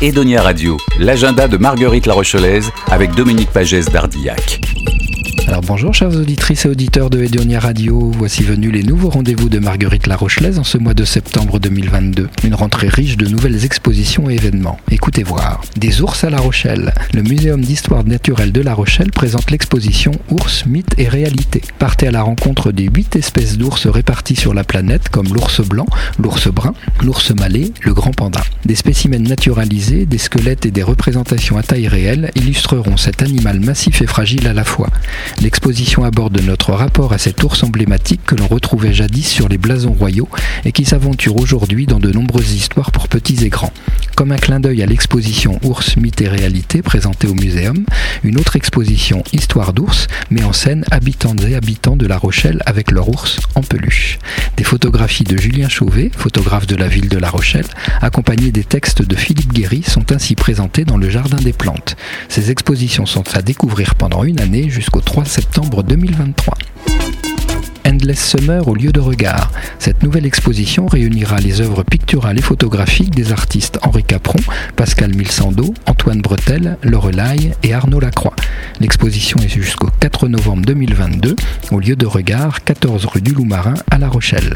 Edonia Radio, l'agenda de Marguerite La Rochelaise avec Dominique Pagès d'Ardillac. Alors bonjour chers auditrices et auditeurs de Edonia Radio, voici venus les nouveaux rendez-vous de Marguerite La Rochelaise en ce mois de septembre 2022. Une rentrée riche de nouvelles expositions et événements. Écoutez voir. Des ours à La Rochelle. Le Muséum d'histoire naturelle de La Rochelle présente l'exposition Ours, mythes et réalité. Partez à la rencontre des huit espèces d'ours réparties sur la planète comme l'ours blanc, l'ours brun, l'ours malais, le grand panda. Des spécimens naturalisés, des squelettes et des représentations à taille réelle illustreront cet animal massif et fragile à la fois. L'exposition aborde notre rapport à cet ours emblématique que l'on retrouvait jadis sur les blasons royaux et qui s'aventure aujourd'hui dans de nombreuses histoires pour petits et grands. Comme un clin d'œil à l'exposition Ours, mythes et réalité présentée au muséum, une autre exposition Histoire d'ours met en scène habitantes et habitants de La Rochelle avec leur ours en peluche. Des photographies de Julien Chauvet, photographe de la ville de La Rochelle, accompagnées des textes de Philippe Guéry, sont ainsi présentées dans le Jardin des Plantes. Ces expositions sont à découvrir pendant une année jusqu'au 3 septembre 2023. Endless Summer au lieu de regard. Cette nouvelle exposition réunira les œuvres picturales et photographiques des artistes Henri Capron, Pascal Milsando, Antoine Bretel, Lorelai et Arnaud Lacroix. L'exposition est jusqu'au 4 novembre 2022 au lieu de regard, 14 rue du Loup-Marin à La Rochelle.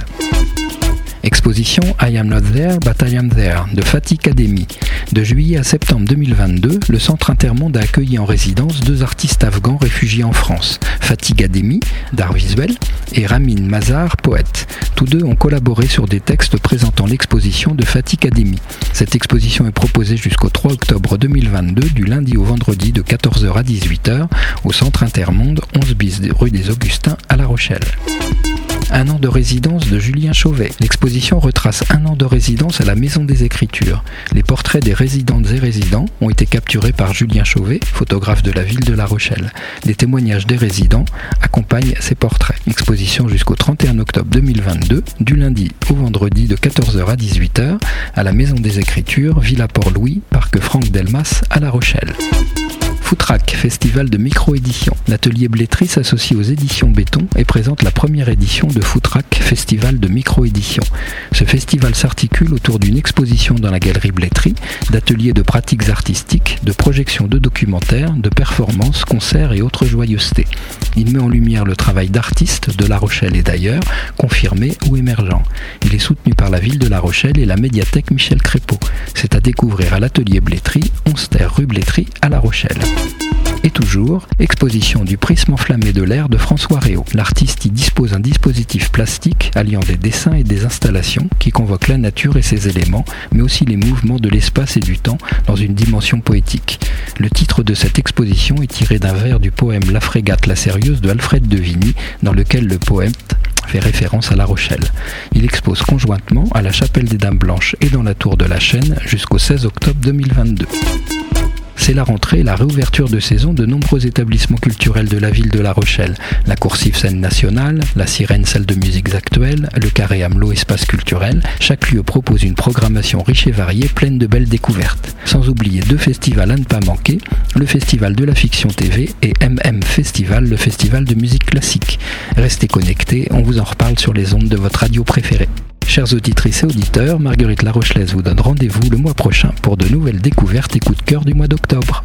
Exposition I Am Not There But I Am There de Fatih Academy. De juillet à septembre 2022, le Centre Intermonde a accueilli en résidence deux artistes afghans réfugiés en France, Fatih Ademi, d'art visuel, et Ramin Mazar, poète. Tous deux ont collaboré sur des textes présentant l'exposition de Fatih Academy. Cette exposition est proposée jusqu'au 3 octobre 2022, du lundi au vendredi de 14h à 18h, au Centre Intermonde, 11 bis rue des Augustins à La Rochelle. Un an de résidence de Julien Chauvet. L'exposition retrace un an de résidence à la Maison des Écritures. Les portraits des résidentes et résidents ont été capturés par Julien Chauvet, photographe de la ville de La Rochelle. Les témoignages des résidents accompagnent ces portraits. Exposition jusqu'au 31 octobre 2022, du lundi au vendredi de 14h à 18h, à la Maison des Écritures, Villa Port-Louis, Parc Franck Delmas à La Rochelle. Footrack, festival de micro-édition. L'atelier Blétry s'associe aux éditions Béton et présente la première édition de Footrack, festival de micro-édition. Ce festival s'articule autour d'une exposition dans la galerie Blétry, d'ateliers de pratiques artistiques, de projections de documentaires, de performances, concerts et autres joyeusetés. Il met en lumière le travail d'artistes de La Rochelle et d'ailleurs, confirmés ou émergents. Il est soutenu par la ville de La Rochelle et la médiathèque Michel Crépeau. C'est à découvrir à l'atelier Blétry, 11 terre rue Blétry à La Rochelle. Et toujours, exposition du prisme enflammé de l'air de François Réau. L'artiste y dispose d'un dispositif plastique alliant des dessins et des installations qui convoquent la nature et ses éléments, mais aussi les mouvements de l'espace et du temps dans une dimension poétique. Le titre de cette exposition est tiré d'un vers du poème La frégate la sérieuse de Alfred de Vigny, dans lequel le poète fait référence à La Rochelle. Il expose conjointement à la Chapelle des Dames Blanches et dans la Tour de la Chaîne jusqu'au 16 octobre 2022 c'est la rentrée la réouverture de saison de nombreux établissements culturels de la ville de La Rochelle. La coursive scène nationale, la sirène salle de musiques actuelles, le carré Amelot espace culturel, chaque lieu propose une programmation riche et variée pleine de belles découvertes. Sans oublier deux festivals à ne pas manquer, le festival de la fiction TV et MM Festival, le festival de musique classique. Restez connectés, on vous en reparle sur les ondes de votre radio préférée. Chers auditrices et auditeurs, Marguerite Larochelaise vous donne rendez-vous le mois prochain pour de nouvelles découvertes et coups de cœur du mois d'octobre.